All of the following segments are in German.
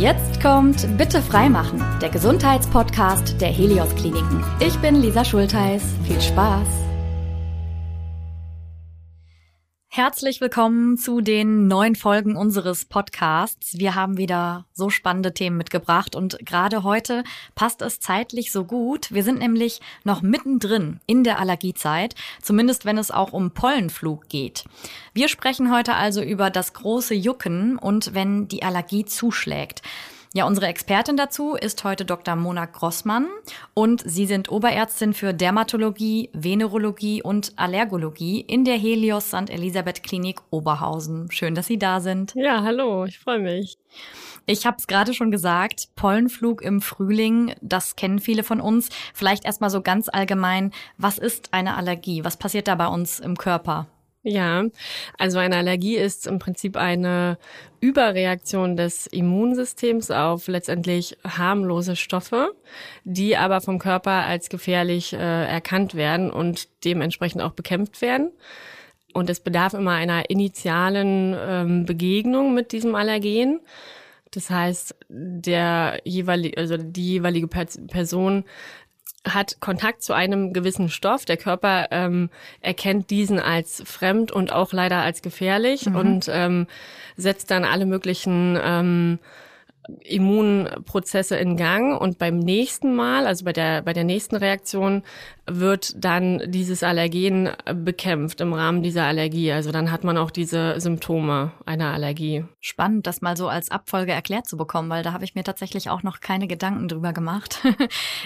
Jetzt kommt Bitte freimachen, der Gesundheitspodcast der Helios Kliniken. Ich bin Lisa Schultheiß. Viel Spaß! Herzlich willkommen zu den neuen Folgen unseres Podcasts. Wir haben wieder so spannende Themen mitgebracht und gerade heute passt es zeitlich so gut. Wir sind nämlich noch mittendrin in der Allergiezeit, zumindest wenn es auch um Pollenflug geht. Wir sprechen heute also über das große Jucken und wenn die Allergie zuschlägt. Ja, unsere Expertin dazu ist heute Dr. Mona Grossmann und Sie sind Oberärztin für Dermatologie, Venerologie und Allergologie in der Helios St. Elisabeth Klinik Oberhausen. Schön, dass Sie da sind. Ja, hallo, ich freue mich. Ich habe es gerade schon gesagt, Pollenflug im Frühling, das kennen viele von uns. Vielleicht erstmal so ganz allgemein, was ist eine Allergie? Was passiert da bei uns im Körper? Ja, also eine Allergie ist im Prinzip eine Überreaktion des Immunsystems auf letztendlich harmlose Stoffe, die aber vom Körper als gefährlich äh, erkannt werden und dementsprechend auch bekämpft werden. Und es bedarf immer einer initialen ähm, Begegnung mit diesem Allergen. Das heißt, der jeweilige, also die jeweilige Person hat Kontakt zu einem gewissen Stoff. Der Körper ähm, erkennt diesen als fremd und auch leider als gefährlich mhm. und ähm, setzt dann alle möglichen ähm, Immunprozesse in Gang und beim nächsten Mal, also bei der, bei der nächsten Reaktion, wird dann dieses Allergen bekämpft im Rahmen dieser Allergie. Also dann hat man auch diese Symptome einer Allergie. Spannend, das mal so als Abfolge erklärt zu bekommen, weil da habe ich mir tatsächlich auch noch keine Gedanken drüber gemacht.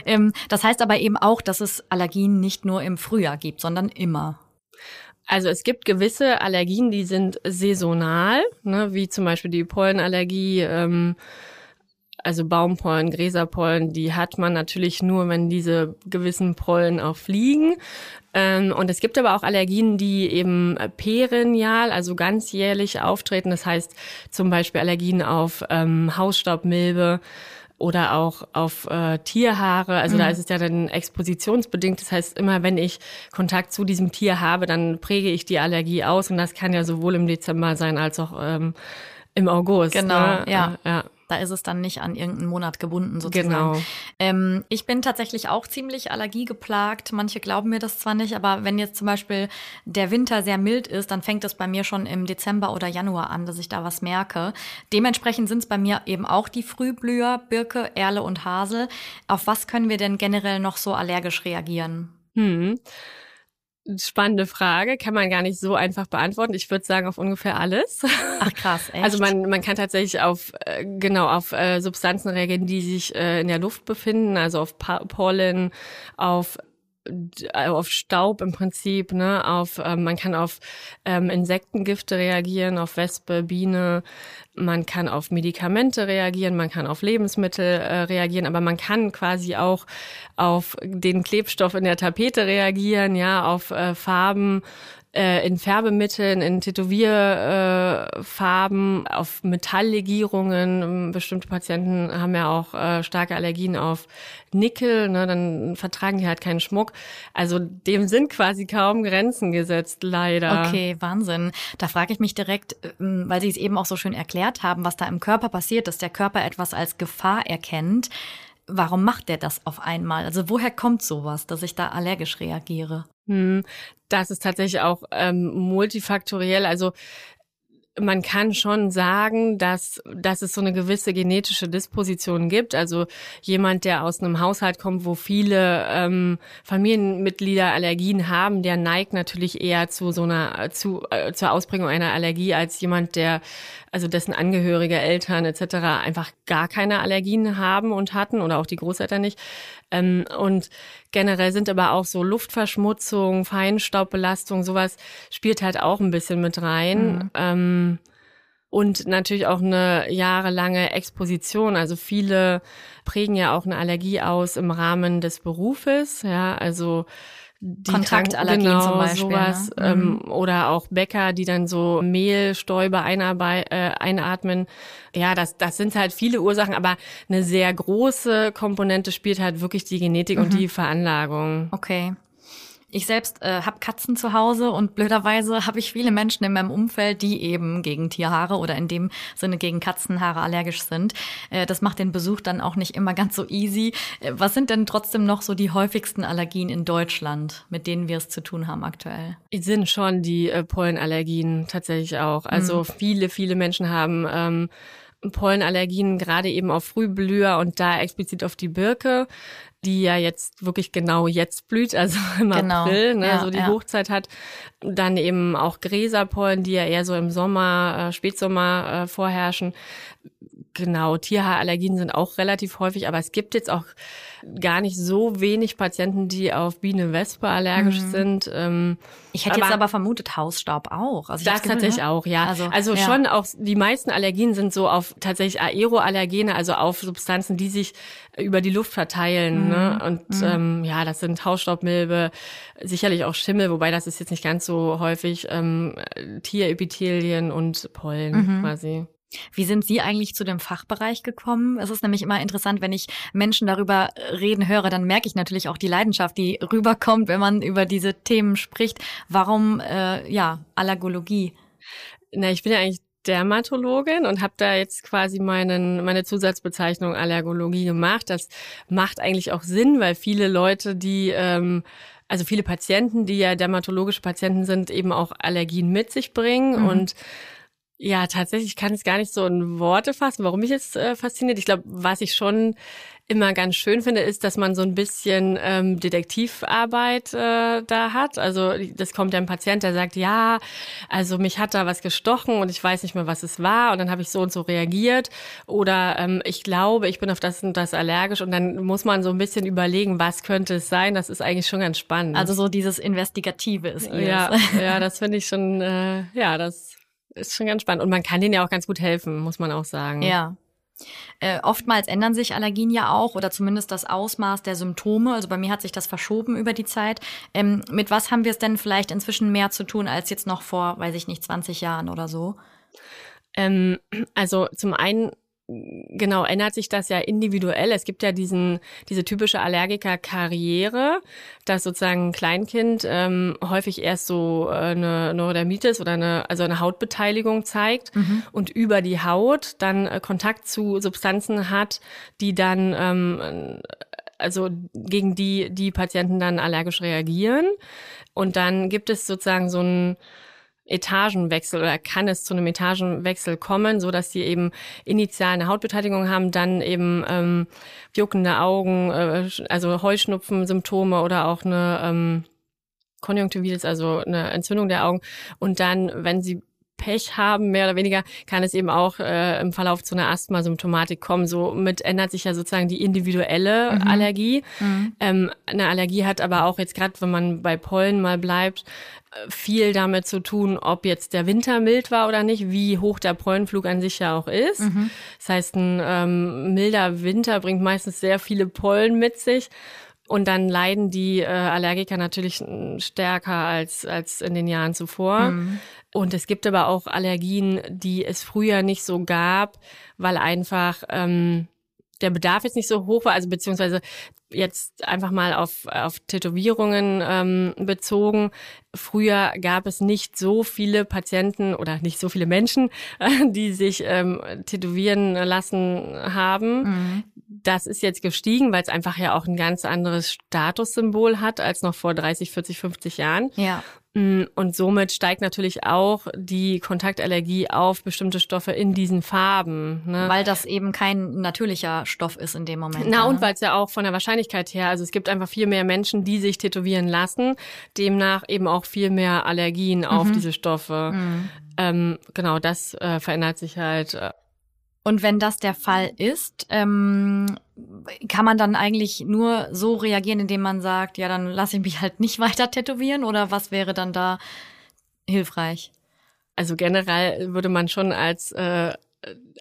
Ähm, das heißt aber eben auch, dass es Allergien nicht nur im Frühjahr gibt, sondern immer. Also es gibt gewisse Allergien, die sind saisonal, ne, wie zum Beispiel die Pollenallergie, ähm, also Baumpollen, Gräserpollen, die hat man natürlich nur, wenn diese gewissen Pollen auch fliegen. Ähm, und es gibt aber auch Allergien, die eben perennial, also ganzjährlich auftreten. Das heißt zum Beispiel Allergien auf ähm, Hausstaubmilbe oder auch auf äh, Tierhaare. Also mhm. da ist es ja dann expositionsbedingt. Das heißt, immer wenn ich Kontakt zu diesem Tier habe, dann präge ich die Allergie aus. Und das kann ja sowohl im Dezember sein als auch ähm, im August. Genau, ne? ja. Ja. Da ist es dann nicht an irgendeinen Monat gebunden sozusagen. Genau. Ähm, ich bin tatsächlich auch ziemlich allergiegeplagt. Manche glauben mir das zwar nicht, aber wenn jetzt zum Beispiel der Winter sehr mild ist, dann fängt es bei mir schon im Dezember oder Januar an, dass ich da was merke. Dementsprechend sind es bei mir eben auch die Frühblüher, Birke, Erle und Hasel. Auf was können wir denn generell noch so allergisch reagieren? Hm. Spannende Frage, kann man gar nicht so einfach beantworten. Ich würde sagen auf ungefähr alles. Ach krass, echt? Also man, man kann tatsächlich auf äh, genau auf äh, Substanzen reagieren, die sich äh, in der Luft befinden, also auf Pollen, auf auf Staub im Prinzip, ne, auf ähm, man kann auf ähm, Insektengifte reagieren, auf Wespe, Biene, man kann auf Medikamente reagieren, man kann auf Lebensmittel äh, reagieren, aber man kann quasi auch auf den Klebstoff in der Tapete reagieren, ja, auf äh, Farben, äh, in Färbemitteln, in Tätowierfarben, äh, auf Metalllegierungen. Bestimmte Patienten haben ja auch äh, starke Allergien auf Nickel, ne, dann vertragen die halt keinen Schmuck. Also dem sind quasi kaum Grenzen gesetzt, leider. Okay, Wahnsinn. Da frage ich mich direkt, ähm, weil Sie es eben auch so schön erklärt haben, was da im Körper passiert, dass der Körper etwas als Gefahr erkennt. Warum macht der das auf einmal? Also woher kommt sowas, dass ich da allergisch reagiere? Hm, das ist tatsächlich auch ähm, multifaktoriell. Also man kann schon sagen, dass, dass es so eine gewisse genetische Disposition gibt. Also jemand, der aus einem Haushalt kommt, wo viele ähm, Familienmitglieder Allergien haben, der neigt natürlich eher zu so einer zu äh, zur Ausbringung einer Allergie als jemand, der also dessen Angehörige, Eltern etc. einfach gar keine Allergien haben und hatten oder auch die Großeltern nicht. Ähm, und generell sind aber auch so Luftverschmutzung, Feinstaubbelastung, sowas spielt halt auch ein bisschen mit rein. Mhm. Ähm, und natürlich auch eine jahrelange Exposition. Also viele prägen ja auch eine Allergie aus im Rahmen des Berufes. Ja, also die Kontaktallergien genau, zum Beispiel. Sowas, ne? ähm, mhm. Oder auch Bäcker, die dann so Mehlstäube einarbeit, äh, einatmen. Ja, das, das sind halt viele Ursachen, aber eine sehr große Komponente spielt halt wirklich die Genetik mhm. und die Veranlagung. Okay. Ich selbst äh, habe Katzen zu Hause und blöderweise habe ich viele Menschen in meinem Umfeld, die eben gegen Tierhaare oder in dem Sinne gegen Katzenhaare allergisch sind. Äh, das macht den Besuch dann auch nicht immer ganz so easy. Äh, was sind denn trotzdem noch so die häufigsten Allergien in Deutschland, mit denen wir es zu tun haben aktuell? Es sind schon die äh, Pollenallergien tatsächlich auch. Also mhm. viele, viele Menschen haben ähm, Pollenallergien, gerade eben auf Frühblüher und da explizit auf die Birke, die ja jetzt wirklich genau jetzt blüht, also im genau. April, ne, ja, so die ja. Hochzeit hat. Dann eben auch Gräserpollen, die ja eher so im Sommer, äh, Spätsommer äh, vorherrschen. Genau, Tierhaarallergien sind auch relativ häufig, aber es gibt jetzt auch gar nicht so wenig Patienten, die auf Biene-Wespe allergisch mhm. sind. Ähm, ich hätte aber, jetzt aber vermutet Hausstaub auch. Also das tatsächlich ne? auch, ja. Also, also ja. schon auch, die meisten Allergien sind so auf tatsächlich Aeroallergene, also auf Substanzen, die sich über die Luft verteilen. Mhm. Ne? Und mhm. ähm, ja, das sind Hausstaubmilbe, sicherlich auch Schimmel, wobei das ist jetzt nicht ganz so häufig, ähm, Tierepithelien und Pollen mhm. quasi. Wie sind Sie eigentlich zu dem Fachbereich gekommen? Es ist nämlich immer interessant, wenn ich Menschen darüber reden höre, dann merke ich natürlich auch die Leidenschaft, die rüberkommt, wenn man über diese Themen spricht. Warum, äh, ja, Allergologie? Na, ich bin ja eigentlich Dermatologin und habe da jetzt quasi meinen, meine Zusatzbezeichnung Allergologie gemacht. Das macht eigentlich auch Sinn, weil viele Leute, die ähm, also viele Patienten, die ja dermatologische Patienten sind, eben auch Allergien mit sich bringen mhm. und ja, tatsächlich kann ich gar nicht so in Worte fassen, warum mich jetzt äh, fasziniert. Ich glaube, was ich schon immer ganz schön finde, ist, dass man so ein bisschen ähm, Detektivarbeit äh, da hat. Also das kommt ja ein Patient, der sagt, ja, also mich hat da was gestochen und ich weiß nicht mehr, was es war und dann habe ich so und so reagiert oder ähm, ich glaube, ich bin auf das und das allergisch und dann muss man so ein bisschen überlegen, was könnte es sein. Das ist eigentlich schon ganz spannend. Also so dieses Investigative ist. Ja, ja, das finde ich schon, äh, ja, das ist schon ganz spannend. Und man kann denen ja auch ganz gut helfen, muss man auch sagen. Ja. Äh, oftmals ändern sich Allergien ja auch oder zumindest das Ausmaß der Symptome. Also bei mir hat sich das verschoben über die Zeit. Ähm, mit was haben wir es denn vielleicht inzwischen mehr zu tun als jetzt noch vor, weiß ich nicht, 20 Jahren oder so? Ähm, also zum einen genau ändert sich das ja individuell. Es gibt ja diesen diese typische Allergiker-Karriere, dass sozusagen ein Kleinkind ähm, häufig erst so äh, eine Neurodermitis oder eine also eine Hautbeteiligung zeigt mhm. und über die Haut dann äh, Kontakt zu Substanzen hat, die dann ähm, also gegen die die Patienten dann allergisch reagieren. Und dann gibt es sozusagen so ein Etagenwechsel oder kann es zu einem Etagenwechsel kommen, so dass sie eben initial eine Hautbeteiligung haben, dann eben ähm, juckende Augen, äh, also Heuschnupfen-Symptome oder auch eine ähm, Konjunktivitis, also eine Entzündung der Augen. Und dann, wenn sie Pech haben, mehr oder weniger, kann es eben auch äh, im Verlauf zu einer Asthma-Symptomatik kommen. Somit ändert sich ja sozusagen die individuelle mhm. Allergie. Mhm. Ähm, eine Allergie hat aber auch jetzt gerade, wenn man bei Pollen mal bleibt, viel damit zu tun, ob jetzt der Winter mild war oder nicht, wie hoch der Pollenflug an sich ja auch ist. Mhm. Das heißt, ein ähm, milder Winter bringt meistens sehr viele Pollen mit sich. Und dann leiden die äh, Allergiker natürlich stärker als, als in den Jahren zuvor. Mhm. Und es gibt aber auch Allergien, die es früher nicht so gab, weil einfach ähm, der Bedarf jetzt nicht so hoch war, also beziehungsweise jetzt einfach mal auf, auf Tätowierungen ähm, bezogen. Früher gab es nicht so viele Patienten oder nicht so viele Menschen, äh, die sich ähm, tätowieren lassen haben. Mhm. Das ist jetzt gestiegen, weil es einfach ja auch ein ganz anderes Statussymbol hat als noch vor 30, 40, 50 Jahren. Ja. Mm, und somit steigt natürlich auch die Kontaktallergie auf bestimmte Stoffe in diesen Farben. Ne? Weil das eben kein natürlicher Stoff ist in dem Moment. Na, ne? und weil es ja auch von der Wahrscheinlichkeit her, also es gibt einfach viel mehr Menschen, die sich tätowieren lassen, demnach eben auch viel mehr Allergien mhm. auf diese Stoffe. Mhm. Ähm, genau, das äh, verändert sich halt. Und wenn das der Fall ist, ähm, kann man dann eigentlich nur so reagieren, indem man sagt, ja, dann lasse ich mich halt nicht weiter tätowieren oder was wäre dann da hilfreich? Also generell würde man schon als äh,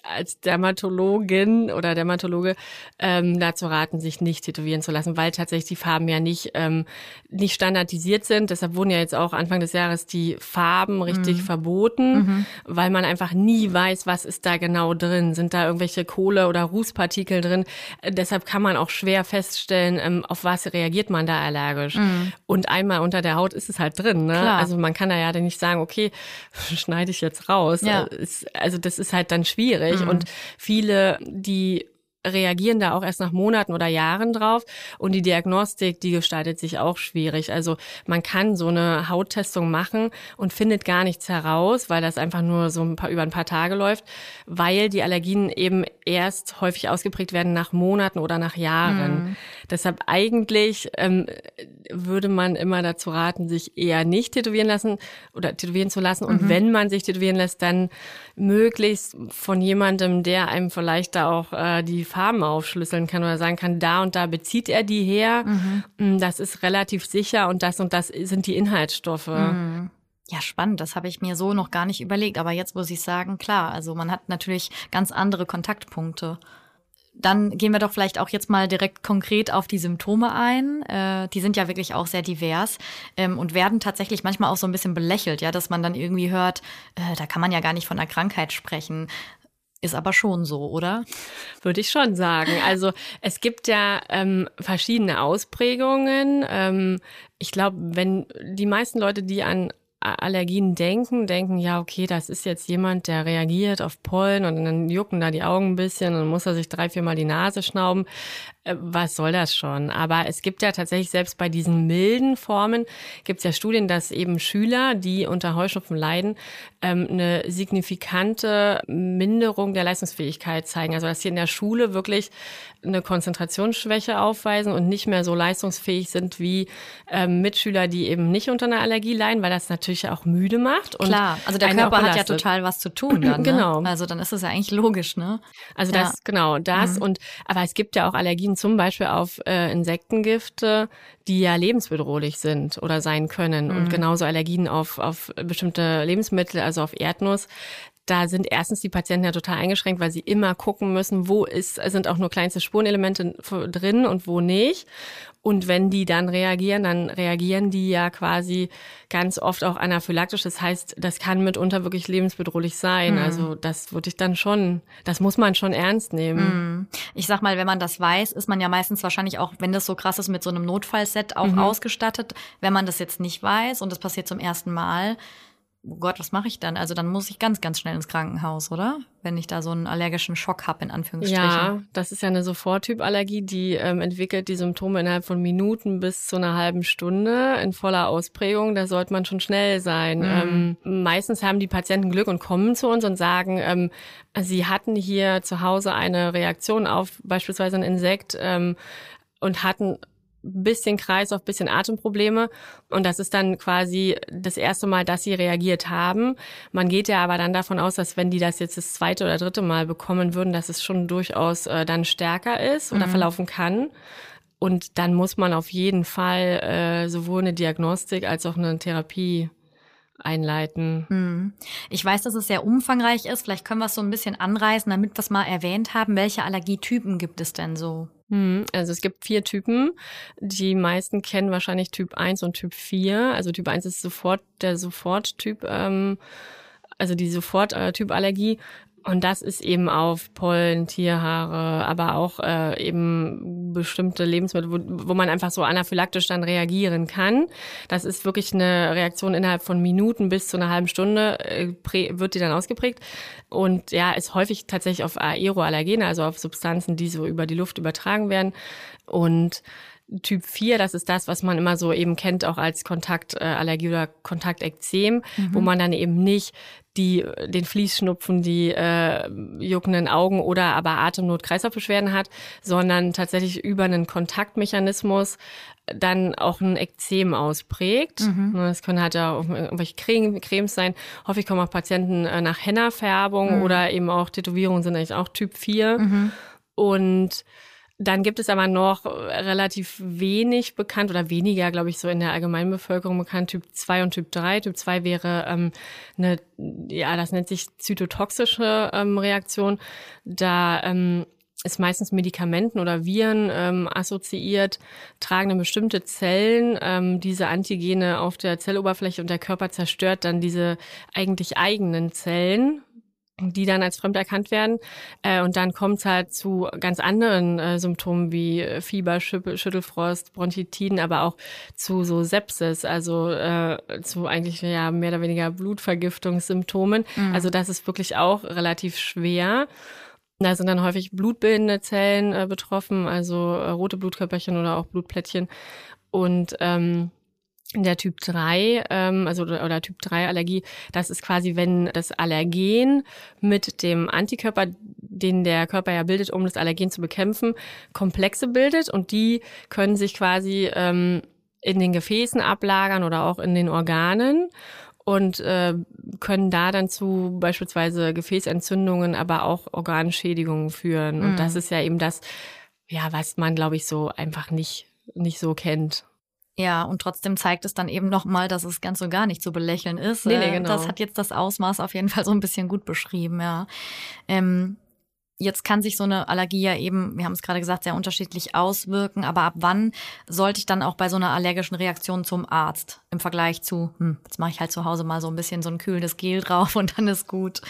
als Dermatologin oder Dermatologe ähm, dazu raten, sich nicht tätowieren zu lassen, weil tatsächlich die Farben ja nicht, ähm, nicht standardisiert sind. Deshalb wurden ja jetzt auch Anfang des Jahres die Farben richtig mhm. verboten, mhm. weil man einfach nie weiß, was ist da genau drin. Sind da irgendwelche Kohle- oder Rußpartikel drin? Äh, deshalb kann man auch schwer feststellen, ähm, auf was reagiert man da allergisch. Mhm. Und einmal unter der Haut ist es halt drin. Ne? Also man kann da ja nicht sagen, okay, schneide ich jetzt raus. Ja. Äh, also das ist halt dann schwierig. Mhm. Und viele, die reagieren da auch erst nach Monaten oder Jahren drauf. Und die Diagnostik, die gestaltet sich auch schwierig. Also man kann so eine Hauttestung machen und findet gar nichts heraus, weil das einfach nur so ein paar, über ein paar Tage läuft, weil die Allergien eben erst häufig ausgeprägt werden nach Monaten oder nach Jahren. Mhm. Deshalb eigentlich ähm, würde man immer dazu raten, sich eher nicht tätowieren lassen oder tätowieren zu lassen. Und mhm. wenn man sich tätowieren lässt, dann möglichst von jemandem, der einem vielleicht da auch äh, die Farben aufschlüsseln kann oder sagen kann, da und da bezieht er die her. Mhm. Mm, das ist relativ sicher und das und das sind die Inhaltsstoffe. Mhm. Ja, spannend. Das habe ich mir so noch gar nicht überlegt. Aber jetzt muss ich sagen, klar, also man hat natürlich ganz andere Kontaktpunkte. Dann gehen wir doch vielleicht auch jetzt mal direkt konkret auf die Symptome ein. Äh, die sind ja wirklich auch sehr divers ähm, und werden tatsächlich manchmal auch so ein bisschen belächelt, ja, dass man dann irgendwie hört, äh, da kann man ja gar nicht von einer Krankheit sprechen. Ist aber schon so, oder? Würde ich schon sagen. Also es gibt ja ähm, verschiedene Ausprägungen. Ähm, ich glaube, wenn die meisten Leute, die an Allergien denken, denken, ja, okay, das ist jetzt jemand, der reagiert auf Pollen und dann jucken da die Augen ein bisschen und muss er sich drei, viermal die Nase schnauben. Äh, was soll das schon? Aber es gibt ja tatsächlich selbst bei diesen milden Formen gibt es ja Studien, dass eben Schüler, die unter Heuschnupfen leiden, ähm, eine signifikante Minderung der Leistungsfähigkeit zeigen. Also dass sie in der Schule wirklich eine Konzentrationsschwäche aufweisen und nicht mehr so leistungsfähig sind wie ähm, Mitschüler, die eben nicht unter einer Allergie leiden, weil das natürlich auch müde macht. Und Klar, also der Körper hat ja total was zu tun dann. Ne? genau. Also dann ist es ja eigentlich logisch, ne? Also ja. das, genau, das mhm. und aber es gibt ja auch Allergien zum Beispiel auf äh, Insektengifte, die ja lebensbedrohlich sind oder sein können. Mhm. Und genauso Allergien auf, auf bestimmte Lebensmittel, also auf Erdnuss da sind erstens die Patienten ja total eingeschränkt, weil sie immer gucken müssen, wo ist, sind auch nur kleinste Spurenelemente drin und wo nicht. Und wenn die dann reagieren, dann reagieren die ja quasi ganz oft auch anaphylaktisch. Das heißt, das kann mitunter wirklich lebensbedrohlich sein. Mhm. Also das würde ich dann schon, das muss man schon ernst nehmen. Mhm. Ich sag mal, wenn man das weiß, ist man ja meistens wahrscheinlich auch, wenn das so krass ist, mit so einem Notfallset auch mhm. ausgestattet. Wenn man das jetzt nicht weiß und das passiert zum ersten Mal, oh Gott, was mache ich dann? Also dann muss ich ganz, ganz schnell ins Krankenhaus, oder? Wenn ich da so einen allergischen Schock habe, in Anführungsstrichen. Ja, das ist ja eine Soforttypallergie, die ähm, entwickelt die Symptome innerhalb von Minuten bis zu einer halben Stunde in voller Ausprägung. Da sollte man schon schnell sein. Mhm. Ähm, meistens haben die Patienten Glück und kommen zu uns und sagen, ähm, sie hatten hier zu Hause eine Reaktion auf beispielsweise ein Insekt ähm, und hatten bisschen Kreislauf, bisschen Atemprobleme. Und das ist dann quasi das erste Mal, dass sie reagiert haben. Man geht ja aber dann davon aus, dass wenn die das jetzt das zweite oder dritte Mal bekommen würden, dass es schon durchaus äh, dann stärker ist oder mhm. verlaufen kann. Und dann muss man auf jeden Fall äh, sowohl eine Diagnostik als auch eine Therapie einleiten. Hm. Ich weiß, dass es sehr umfangreich ist. Vielleicht können wir es so ein bisschen anreißen, damit wir es mal erwähnt haben. Welche Allergietypen gibt es denn so? Hm, also es gibt vier Typen. Die meisten kennen wahrscheinlich Typ 1 und Typ 4. Also Typ 1 ist sofort der Soforttyp, ähm, also die Soforttypallergie. Und das ist eben auf Pollen, Tierhaare, aber auch äh, eben bestimmte Lebensmittel, wo, wo man einfach so anaphylaktisch dann reagieren kann. Das ist wirklich eine Reaktion innerhalb von Minuten bis zu einer halben Stunde äh, wird die dann ausgeprägt. Und ja, ist häufig tatsächlich auf Aeroallergene, also auf Substanzen, die so über die Luft übertragen werden. Und Typ 4, das ist das, was man immer so eben kennt, auch als Kontaktallergie oder Kontaktekzem, mhm. wo man dann eben nicht die den Fließschnupfen, die äh, juckenden Augen oder aber Atemnot-Kreislaufbeschwerden hat, sondern tatsächlich über einen Kontaktmechanismus dann auch ein Ekzem ausprägt. Mhm. Ne, das können halt ja auch irgendwelche Cremes sein. Häufig kommen auch Patienten äh, nach Henna-Färbung mhm. oder eben auch Tätowierungen sind eigentlich auch Typ 4. Mhm. Und Dann gibt es aber noch relativ wenig bekannt oder weniger, glaube ich, so in der Allgemeinbevölkerung bekannt, Typ 2 und Typ 3. Typ 2 wäre ähm, eine, ja, das nennt sich zytotoxische ähm, Reaktion. Da ähm, ist meistens Medikamenten oder Viren ähm, assoziiert, tragen dann bestimmte Zellen ähm, diese Antigene auf der Zelloberfläche und der Körper zerstört dann diese eigentlich eigenen Zellen, die dann als fremd erkannt werden. Äh, und dann kommt es halt zu ganz anderen äh, Symptomen wie Fieber, Schüttelfrost, Bronchitiden, aber auch zu so Sepsis, also äh, zu eigentlich ja mehr oder weniger Blutvergiftungssymptomen. Mhm. Also das ist wirklich auch relativ schwer. Da sind dann häufig blutbildende Zellen äh, betroffen, also äh, rote Blutkörperchen oder auch Blutplättchen. Und ähm, der Typ 3, ähm, also oder Typ 3 Allergie, das ist quasi, wenn das Allergen mit dem Antikörper, den der Körper ja bildet, um das Allergen zu bekämpfen, Komplexe bildet und die können sich quasi ähm, in den Gefäßen ablagern oder auch in den Organen und äh, können da dann zu beispielsweise Gefäßentzündungen, aber auch Organschädigungen führen. Mhm. Und das ist ja eben das, ja, was man, glaube ich, so einfach nicht, nicht so kennt. Ja, und trotzdem zeigt es dann eben nochmal, dass es ganz so gar nicht zu belächeln ist. Nee, nee, genau. Das hat jetzt das Ausmaß auf jeden Fall so ein bisschen gut beschrieben, ja. Ähm, Jetzt kann sich so eine Allergie ja eben, wir haben es gerade gesagt, sehr unterschiedlich auswirken. Aber ab wann sollte ich dann auch bei so einer allergischen Reaktion zum Arzt im Vergleich zu, hm, jetzt mache ich halt zu Hause mal so ein bisschen so ein kühlendes Gel drauf und dann ist gut.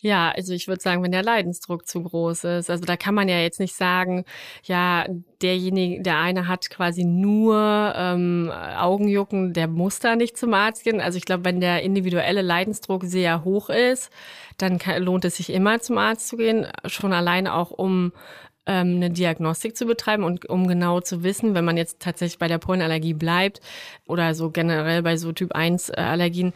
Ja, also ich würde sagen, wenn der Leidensdruck zu groß ist. Also da kann man ja jetzt nicht sagen, ja, derjenige, der eine hat quasi nur ähm, Augenjucken, der muss da nicht zum Arzt gehen. Also ich glaube, wenn der individuelle Leidensdruck sehr hoch ist, dann kann, lohnt es sich immer zum Arzt zu gehen, schon alleine auch um ähm, eine Diagnostik zu betreiben und um genau zu wissen, wenn man jetzt tatsächlich bei der Pollenallergie bleibt oder so generell bei so Typ 1 Allergien,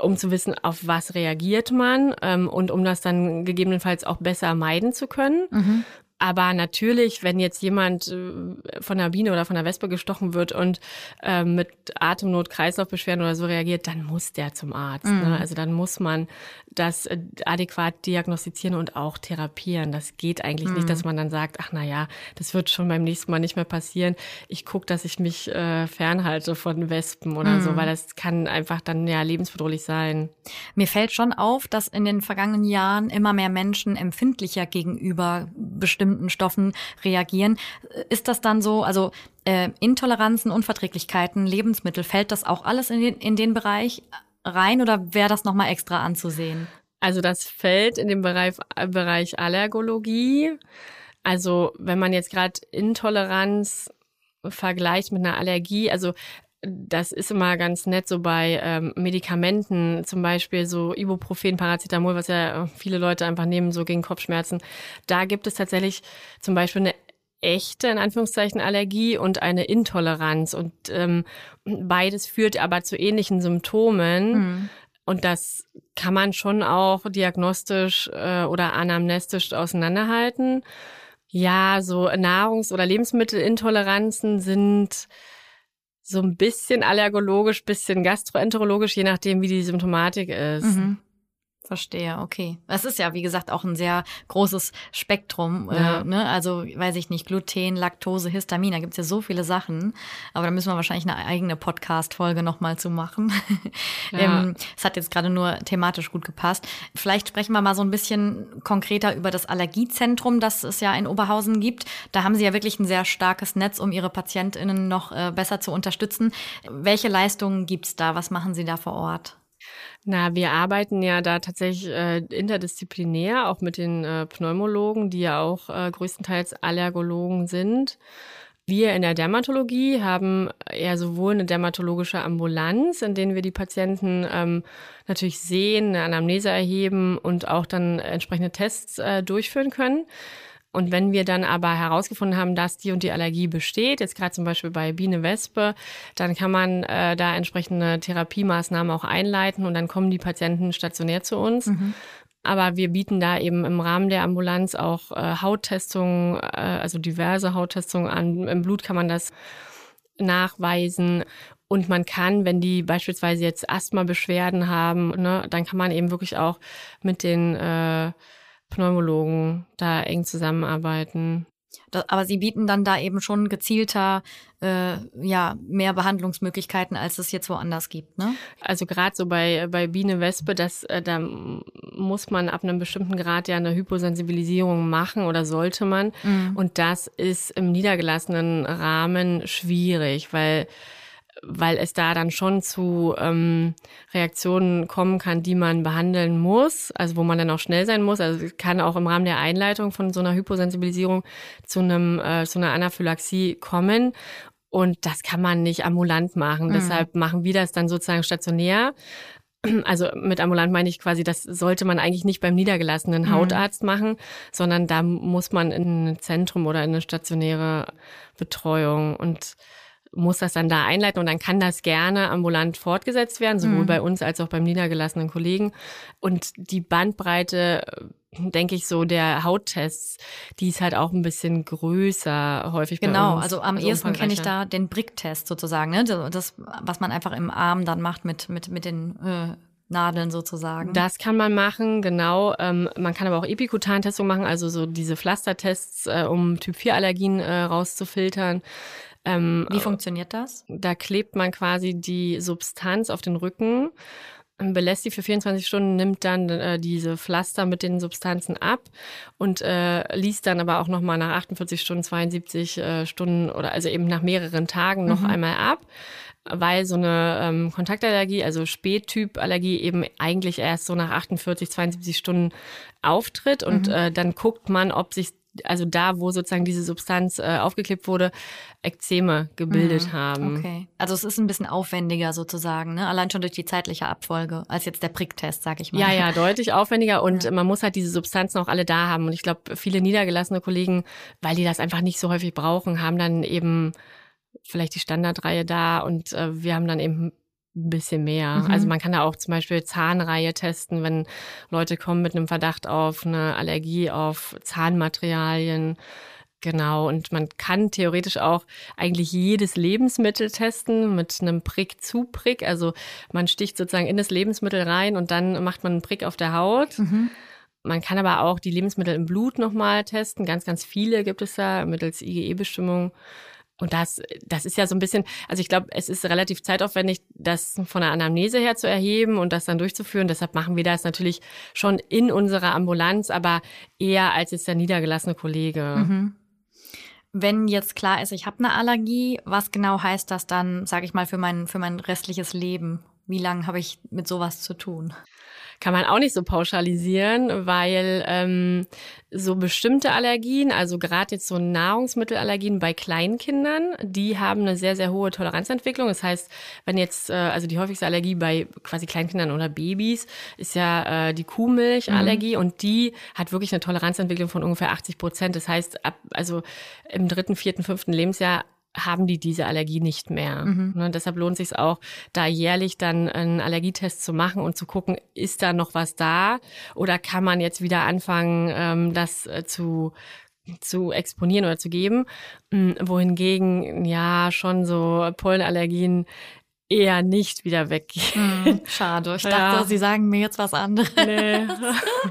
um zu wissen, auf was reagiert man ähm, und um das dann gegebenenfalls auch besser meiden zu können. Mhm. Aber natürlich, wenn jetzt jemand äh, von einer Biene oder von einer Wespe gestochen wird und äh, mit Atemnot, Kreislaufbeschwerden oder so reagiert, dann muss der zum Arzt. Ne? Mhm. Ne? Also dann muss man das äh, adäquat diagnostizieren und auch therapieren. Das geht eigentlich mhm. nicht, dass man dann sagt, ach na ja, das wird schon beim nächsten Mal nicht mehr passieren. Ich gucke, dass ich mich äh, fernhalte von Wespen oder mhm. so, weil das kann einfach dann ja lebensbedrohlich sein. Mir fällt schon auf, dass in den vergangenen Jahren immer mehr Menschen empfindlicher gegenüber bestimmten bestimmten Stoffen reagieren. Ist das dann so, also äh, Intoleranzen, Unverträglichkeiten, Lebensmittel, fällt das auch alles in den, in den Bereich rein oder wäre das nochmal extra anzusehen? Also das fällt in den Bereich, Bereich Allergologie. Also wenn man jetzt gerade Intoleranz vergleicht mit einer Allergie, also das ist immer ganz nett so bei ähm, Medikamenten, zum Beispiel so Ibuprofen, Paracetamol, was ja viele Leute einfach nehmen, so gegen Kopfschmerzen. Da gibt es tatsächlich zum Beispiel eine echte, in Anführungszeichen, Allergie und eine Intoleranz. Und ähm, beides führt aber zu ähnlichen Symptomen. Mhm. Und das kann man schon auch diagnostisch äh, oder anamnestisch auseinanderhalten. Ja, so Nahrungs- oder Lebensmittelintoleranzen sind so ein bisschen allergologisch, bisschen gastroenterologisch, je nachdem, wie die Symptomatik ist. Mhm. Verstehe, okay. Das ist ja, wie gesagt, auch ein sehr großes Spektrum. Äh, ja. Äh, ne? Also, weiß ich nicht, Gluten, Laktose, Histamin, da gibt's ja so viele Sachen. Aber da müssen wir wahrscheinlich eine eigene Podcast-Folge nochmal zu machen. Ja. ähm, es hat jetzt gerade nur thematisch gut gepasst. Vielleicht sprechen wir mal so ein bisschen konkreter über das Allergiezentrum, das es ja in Oberhausen gibt. Da haben Sie ja wirklich ein sehr starkes Netz, um Ihre PatientInnen noch äh, besser zu unterstützen. Welche Leistungen gibt's da? Was machen Sie da vor Ort? Na, wir arbeiten ja da tatsächlich äh, interdisziplinär, auch mit den äh, Pneumologen, die ja auch äh, größtenteils Allergologen sind. Wir in der Dermatologie haben eher sowohl eine dermatologische Ambulanz, in denen wir die Patienten ähm, natürlich sehen, eine Anamnese erheben und auch dann entsprechende Tests äh, durchführen können. Und wenn wir dann aber herausgefunden haben, dass die und die Allergie besteht, jetzt gerade zum Beispiel bei Biene Wespe, dann kann man äh, da entsprechende Therapiemaßnahmen auch einleiten und dann kommen die Patienten stationär zu uns. Mhm. Aber wir bieten da eben im Rahmen der Ambulanz auch äh, Hauttestungen, äh, also diverse Hauttestungen an. Im Blut kann man das nachweisen. Und man kann, wenn die beispielsweise jetzt Asthma-Beschwerden haben, ne, dann kann man eben wirklich auch mit den äh, Pneumologen da eng zusammenarbeiten. Das, aber Sie bieten dann da eben schon gezielter äh, ja mehr Behandlungsmöglichkeiten, als es jetzt woanders gibt. Ne? Also gerade so bei bei Biene Wespe, das äh, da muss man ab einem bestimmten Grad ja eine Hyposensibilisierung machen oder sollte man. Mhm. Und das ist im niedergelassenen Rahmen schwierig, weil weil es da dann schon zu ähm, Reaktionen kommen kann, die man behandeln muss, also wo man dann auch schnell sein muss. Also es kann auch im Rahmen der Einleitung von so einer Hyposensibilisierung zu einem äh, zu einer Anaphylaxie kommen. Und das kann man nicht ambulant machen. Mhm. Deshalb machen wir das dann sozusagen stationär. Also mit ambulant meine ich quasi, das sollte man eigentlich nicht beim niedergelassenen mhm. Hautarzt machen, sondern da muss man in ein Zentrum oder in eine stationäre Betreuung und muss das dann da einleiten und dann kann das gerne ambulant fortgesetzt werden, sowohl mhm. bei uns als auch beim niedergelassenen Kollegen. Und die Bandbreite denke ich so, der Hauttests, die ist halt auch ein bisschen größer häufig genau, also am also ehesten kenne ich da den Brick-Test sozusagen, ne? Das, was man einfach im Arm dann macht mit, mit, mit den äh, Nadeln sozusagen. Das kann man machen, genau. Ähm, man kann aber auch Epikutantestungen machen, also so diese Pflastertests, äh, um Typ-4-Allergien äh, rauszufiltern. Ähm, Wie funktioniert das? Da klebt man quasi die Substanz auf den Rücken belässt sie für 24 Stunden, nimmt dann äh, diese Pflaster mit den Substanzen ab und äh, liest dann aber auch nochmal nach 48 Stunden, 72 äh, Stunden oder also eben nach mehreren Tagen noch mhm. einmal ab, weil so eine ähm, Kontaktallergie, also Spättyp-Allergie eben eigentlich erst so nach 48, 72 Stunden auftritt und mhm. äh, dann guckt man, ob sich also da, wo sozusagen diese Substanz äh, aufgeklebt wurde, Ekzeme gebildet mhm. haben. Okay. Also es ist ein bisschen aufwendiger sozusagen, ne? Allein schon durch die zeitliche Abfolge, als jetzt der Pricktest, sag ich mal. Ja, ja, deutlich aufwendiger und ja. man muss halt diese Substanzen auch alle da haben. Und ich glaube, viele niedergelassene Kollegen, weil die das einfach nicht so häufig brauchen, haben dann eben vielleicht die Standardreihe da und äh, wir haben dann eben ein bisschen mehr. Mhm. Also man kann da auch zum Beispiel Zahnreihe testen, wenn Leute kommen mit einem Verdacht auf eine Allergie auf Zahnmaterialien. Genau, und man kann theoretisch auch eigentlich jedes Lebensmittel testen mit einem Prick zu Prick. Also man sticht sozusagen in das Lebensmittel rein und dann macht man einen Prick auf der Haut. Mhm. Man kann aber auch die Lebensmittel im Blut nochmal testen. Ganz, ganz viele gibt es da mittels IgE-Bestimmung. Und das, das ist ja so ein bisschen, also ich glaube, es ist relativ zeitaufwendig, das von der Anamnese her zu erheben und das dann durchzuführen. Deshalb machen wir das natürlich schon in unserer Ambulanz, aber eher als jetzt der niedergelassene Kollege. Mhm. Wenn jetzt klar ist, ich habe eine Allergie, was genau heißt das dann, sage ich mal, für mein, für mein restliches Leben? Wie lange habe ich mit sowas zu tun? Kann man auch nicht so pauschalisieren, weil ähm, so bestimmte Allergien, also gerade jetzt so Nahrungsmittelallergien bei Kleinkindern, die haben eine sehr, sehr hohe Toleranzentwicklung. Das heißt, wenn jetzt, äh, also die häufigste Allergie bei quasi Kleinkindern oder Babys ist ja äh, die Kuhmilchallergie mhm. und die hat wirklich eine Toleranzentwicklung von ungefähr 80 Prozent. Das heißt, ab, also im dritten, vierten, fünften Lebensjahr haben die diese Allergie nicht mehr. Mhm. Ne, deshalb lohnt sich auch, da jährlich dann einen Allergietest zu machen und zu gucken, ist da noch was da oder kann man jetzt wieder anfangen, ähm, das äh, zu zu exponieren oder zu geben, hm, wohingegen ja schon so Pollenallergien eher nicht wieder weggehen. Hm, schade. Ich dachte, ja. Sie sagen mir jetzt was anderes. Nee.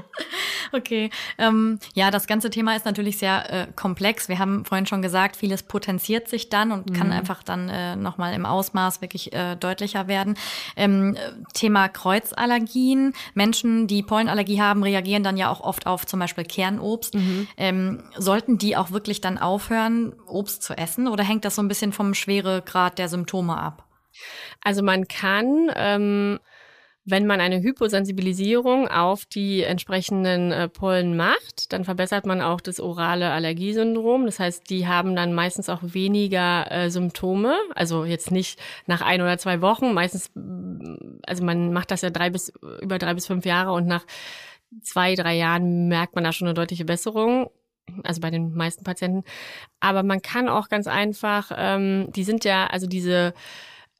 okay. Ähm, ja, das ganze Thema ist natürlich sehr äh, komplex. Wir haben vorhin schon gesagt, vieles potenziert sich dann und mhm. kann einfach dann äh, nochmal im Ausmaß wirklich äh, deutlicher werden. Ähm, Thema Kreuzallergien. Menschen, die Pollenallergie haben, reagieren dann ja auch oft auf zum Beispiel Kernobst. Mhm. Ähm, sollten die auch wirklich dann aufhören, Obst zu essen oder hängt das so ein bisschen vom Schweregrad der Symptome ab? Also man kann, ähm, wenn man eine Hyposensibilisierung auf die entsprechenden äh, Pollen macht, dann verbessert man auch das orale Allergiesyndrom. Das heißt, die haben dann meistens auch weniger äh, Symptome. Also jetzt nicht nach ein oder zwei Wochen. Meistens, also man macht das ja drei bis über drei bis fünf Jahre und nach zwei, drei Jahren merkt man da schon eine deutliche Besserung also bei den meisten Patienten. Aber man kann auch ganz einfach, ähm, die sind ja, also diese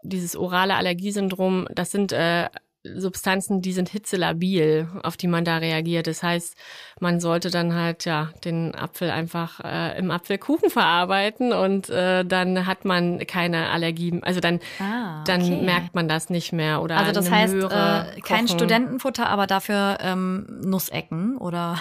dieses orale Allergiesyndrom, das sind äh, Substanzen, die sind hitzelabil, auf die man da reagiert. Das heißt, man sollte dann halt ja den Apfel einfach äh, im Apfelkuchen verarbeiten und äh, dann hat man keine Allergie. Also dann, ah, okay. dann merkt man das nicht mehr. Oder also das heißt äh, kein Studentenfutter, aber dafür ähm, Nussecken oder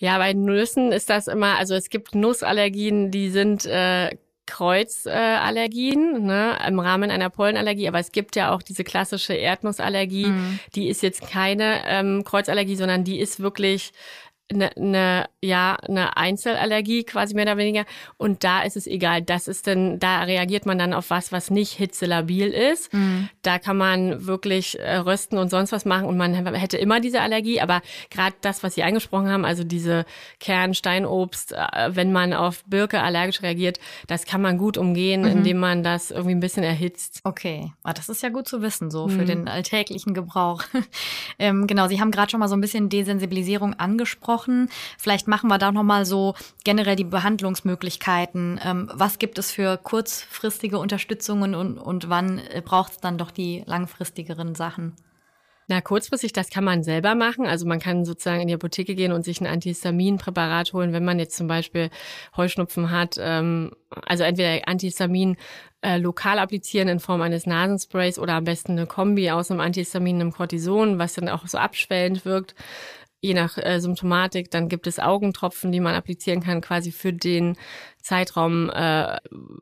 Ja, bei Nüssen ist das immer, also es gibt Nussallergien, die sind äh, Kreuzallergien äh, ne, im Rahmen einer Pollenallergie, aber es gibt ja auch diese klassische Erdnussallergie, mhm. die ist jetzt keine ähm, Kreuzallergie, sondern die ist wirklich eine, eine, ja, eine Einzelallergie quasi mehr oder weniger. Und da ist es egal. Das ist dann, da reagiert man dann auf was, was nicht hitzelabil ist. Mhm. Da kann man wirklich äh, rösten und sonst was machen und man hätte immer diese Allergie. Aber gerade das, was Sie angesprochen haben, also diese Kernsteinobst, äh, wenn man auf Birke allergisch reagiert, das kann man gut umgehen, mhm. indem man das irgendwie ein bisschen erhitzt. Okay, ah, das ist ja gut zu wissen, so für mhm. den alltäglichen Gebrauch. ähm, genau, Sie haben gerade schon mal so ein bisschen Desensibilisierung angesprochen angesprochen. Vielleicht machen wir da nochmal so generell die Behandlungsmöglichkeiten. Ähm, was gibt es für kurzfristige Unterstützungen und, und wann braucht es dann doch die langfristigeren Sachen? Na, kurzfristig, das kann man selber machen. Also man kann sozusagen in die Apotheke gehen und sich ein Antihistaminpräparat holen, wenn man jetzt zum Beispiel Heuschnupfen hat. Ähm, also entweder Antihistamin äh, lokal applizieren in Form eines Nasensprays oder am besten eine Kombi aus einem Antihistamin und einem Cortison, was dann auch so abschwellend wirkt je nach äh, Symptomatik. Dann gibt es Augentropfen, die man applizieren kann, quasi für den Zeitraum äh,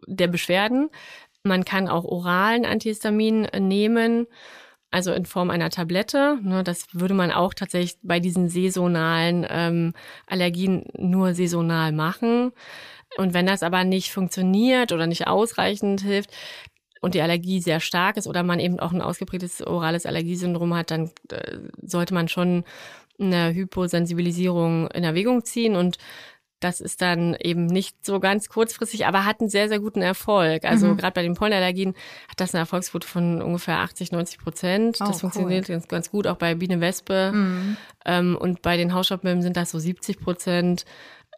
der Beschwerden. Man kann auch oralen Antihistamin nehmen, also in Form einer Tablette. Ne, das würde man auch tatsächlich bei diesen saisonalen ähm, Allergien nur saisonal machen. Und wenn das aber nicht funktioniert oder nicht ausreichend hilft, und die Allergie sehr stark ist oder man eben auch ein ausgeprägtes orales Allergiesyndrom hat, dann äh, sollte man schon eine Hyposensibilisierung in Erwägung ziehen und das ist dann eben nicht so ganz kurzfristig, aber hat einen sehr, sehr guten Erfolg. Also mhm. gerade bei den Pollenallergien hat das eine Erfolgsquote von ungefähr 80, 90 Prozent. Oh, das funktioniert cool. ganz, ganz gut, auch bei Biene Wespe. Mhm. Ähm, und bei den Hausstaubmilben sind das so 70 Prozent.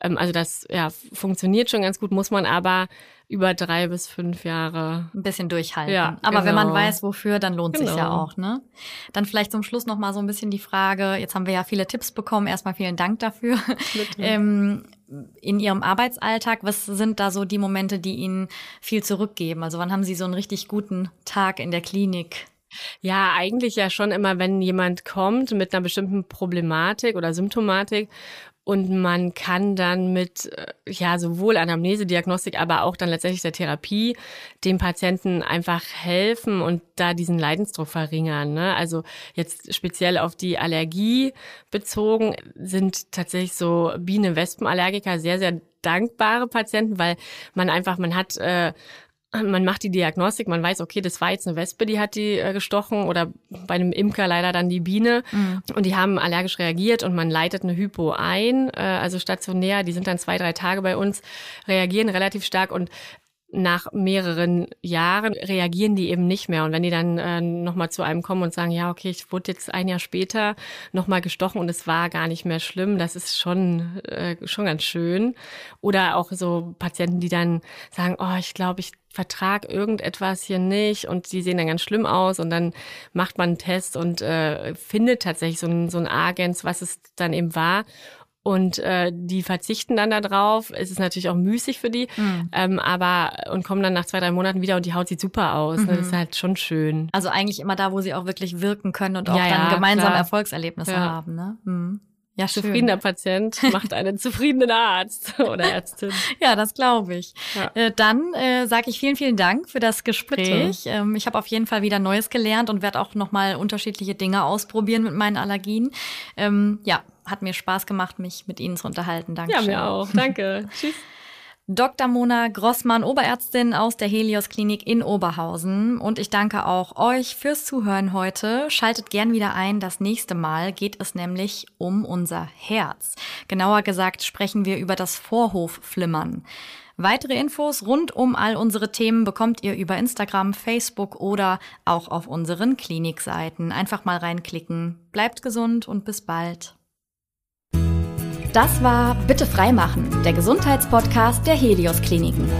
Ähm, also das ja, funktioniert schon ganz gut, muss man aber über drei bis fünf Jahre. Ein bisschen durchhalten. Ja, Aber genau. wenn man genau. weiß, wofür, dann lohnt genau. sich ja auch, ne? Dann vielleicht zum Schluss noch mal so ein bisschen die Frage, jetzt haben wir ja viele Tipps bekommen, erstmal vielen Dank dafür. ähm, in Ihrem Arbeitsalltag, was sind da so die Momente, die Ihnen viel zurückgeben? Also wann haben Sie so einen richtig guten Tag in der Klinik? Ja, eigentlich ja schon immer, wenn jemand kommt mit einer bestimmten Problematik oder Symptomatik und man kann dann mit, äh, ja, sowohl Anamnese, Diagnostik, aber auch dann letztendlich der Therapie dem Patienten einfach helfen und da diesen Leidensdruck verringern. Ne? Also jetzt speziell auf die Allergie bezogen sind tatsächlich so Biene-Wespen-Allergiker sehr, sehr dankbare Patienten, weil man einfach, man hat äh, man macht die Diagnostik, man weiß, okay, das war jetzt eine Wespe, die hat die äh, gestochen oder bei einem Imker leider dann die Biene mhm. und die haben allergisch reagiert und man leitet eine Hypo ein, äh, also stationär, die sind dann zwei, drei Tage bei uns, reagieren relativ stark und nach mehreren Jahren reagieren die eben nicht mehr. Und wenn die dann äh, nochmal zu einem kommen und sagen, ja, okay, ich wurde jetzt ein Jahr später nochmal gestochen und es war gar nicht mehr schlimm, das ist schon, äh, schon ganz schön. Oder auch so Patienten, die dann sagen, oh, ich glaube, ich vertrag irgendetwas hier nicht und die sehen dann ganz schlimm aus und dann macht man einen Test und äh, findet tatsächlich so ein, so ein Agens, was es dann eben war und äh, die verzichten dann da drauf. Es ist natürlich auch müßig für die, mhm. ähm, aber und kommen dann nach zwei, drei Monaten wieder und die Haut sieht super aus. Mhm. Ne? Das ist mhm. halt schon schön. Also eigentlich immer da, wo sie auch wirklich wirken können und auch ja, dann ja, gemeinsam klar. Erfolgserlebnisse ja. haben. Ne? Mhm. Ja, Zufriedener Patient macht einen zufriedenen Arzt oder Ärztin. ja, das glaube ich. Ja. Äh, dann äh, sage ich vielen, vielen Dank für das Gespräch. Ähm, ich habe auf jeden Fall wieder Neues gelernt und werde auch nochmal unterschiedliche Dinge ausprobieren mit meinen Allergien. Ähm, ja, hat mir Spaß gemacht, mich mit Ihnen zu unterhalten. Danke. Ja, mir auch. Danke. Tschüss. Dr. Mona Grossmann, Oberärztin aus der Helios Klinik in Oberhausen. Und ich danke auch euch fürs Zuhören heute. Schaltet gern wieder ein. Das nächste Mal geht es nämlich um unser Herz. Genauer gesagt sprechen wir über das Vorhofflimmern. Weitere Infos rund um all unsere Themen bekommt ihr über Instagram, Facebook oder auch auf unseren Klinikseiten. Einfach mal reinklicken. Bleibt gesund und bis bald. Das war Bitte freimachen, der Gesundheitspodcast der Helios Kliniken.